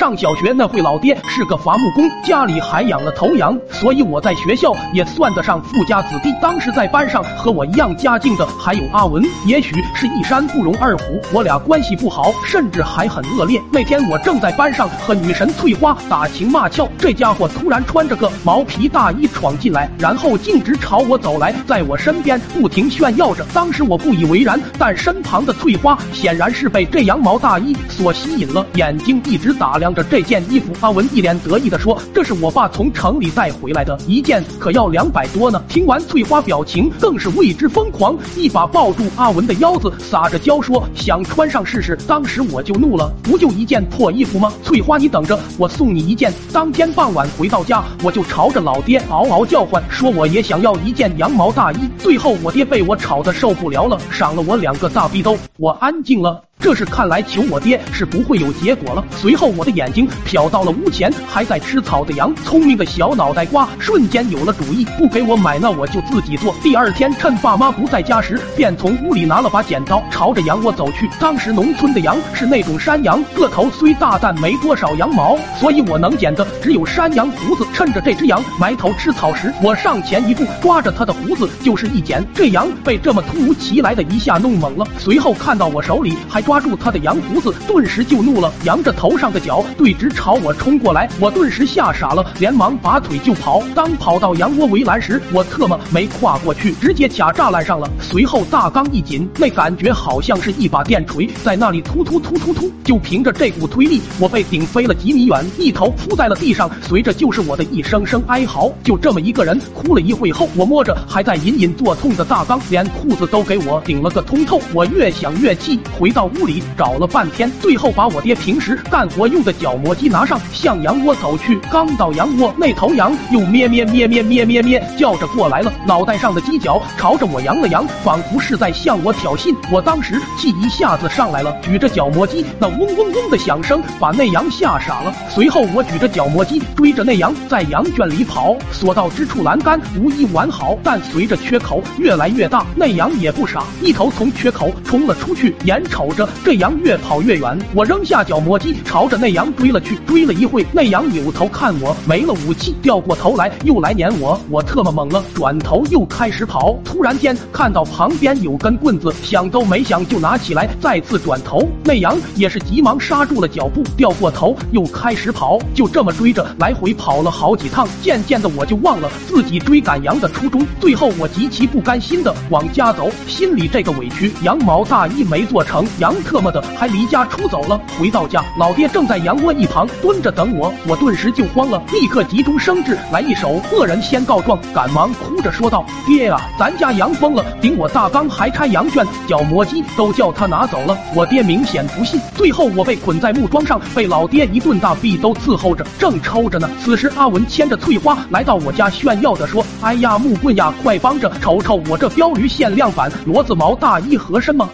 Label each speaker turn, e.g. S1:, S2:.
S1: 上小学那会，老爹是个伐木工，家里还养了头羊，所以我在学校也算得上富家子弟。当时在班上和我一样家境的还有阿文，也许是一山不容二虎，我俩关系不好，甚至还很恶劣。那天我正在班上和女神翠花打情骂俏，这家伙突然穿着个毛皮大衣闯进来，然后径直朝我走来，在我身边不停炫耀着。当时我不以为然，但身旁的翠花显然是被这羊毛大衣所吸引了，眼睛一直打量着这件衣服。阿文一脸得意地说：“这是我爸从城里带回来的，一件可要两百多呢。”听完，翠花表情更是为之疯狂，一把抱住阿文的腰子，撒着娇说：“想穿上试试。”当时我就怒了，不就一件破衣服吗？翠花，你等着，我送你一件。当天傍晚回到家，我就朝着老爹嗷嗷叫唤，说我也想要一件羊毛大衣。最后，我爹被我吵得受不了了，赏了我两个大逼兜，我安静了。这是看来求我爹是不会有结果了。随后我的眼睛瞟到了屋前还在吃草的羊，聪明的小脑袋瓜瞬间有了主意，不给我买那我就自己做。第二天趁爸妈不在家时，便从屋里拿了把剪刀，朝着羊窝走去。当时农村的羊是那种山羊，个头虽大，但没多少羊毛，所以我能剪的只有山羊胡子。趁着这只羊埋头吃草时，我上前一步，抓着它的胡子就是一剪。这羊被这么突如其来的一下弄懵了，随后看到我手里还。抓住他的羊胡子，顿时就怒了，扬着头上的角，对直朝我冲过来。我顿时吓傻了，连忙拔腿就跑。当跑到羊窝围栏时，我特么没跨过去，直接卡栅栏上了。随后大缸一紧，那感觉好像是一把电锤在那里突突突突突。就凭着这股推力，我被顶飞了几米远，一头扑在了地上，随着就是我的一声声哀嚎。就这么一个人哭了一会后，我摸着还在隐隐作痛的大缸，连裤子都给我顶了个通透。我越想越气，回到屋。屋里找了半天，最后把我爹平时干活用的角磨机拿上，向羊窝走去。刚到羊窝，那头羊又咩咩咩咩咩咩咩叫着过来了，脑袋上的犄角朝着我扬了扬，仿佛是在向我挑衅。我当时气一下子上来了，举着角磨机，那嗡嗡嗡的响声把那羊吓傻了。随后我举着角磨机追着那羊在羊圈里跑，所到之处栏杆无一完好，但随着缺口越来越大，那羊也不傻，一头从缺口冲了出去，眼瞅着。这羊越跑越远，我扔下角磨机，朝着那羊追了去。追了一会，那羊扭头看我，没了武器，掉过头来又来撵我。我特么猛了，转头又开始跑。突然间看到旁边有根棍子，想都没想就拿起来，再次转头。那羊也是急忙刹住了脚步，掉过头又开始跑。就这么追着来回跑了好几趟，渐渐的我就忘了自己追赶羊的初衷。最后我极其不甘心的往家走，心里这个委屈，羊毛大衣没做成，羊。特么的，还离家出走了！回到家，老爹正在羊窝一旁蹲着等我，我顿时就慌了，立刻急中生智，来一手恶人先告状，赶忙哭着说道：“爹啊，咱家羊疯了，顶我大缸还拆羊圈，角磨机都叫他拿走了。”我爹明显不信，最后我被捆在木桩上，被老爹一顿大逼都伺候着，正抽着呢。此时阿文牵着翠花来到我家炫耀的说：“哎呀，木棍呀，快帮着瞅瞅我这标驴限量版骡子毛大衣合身吗？”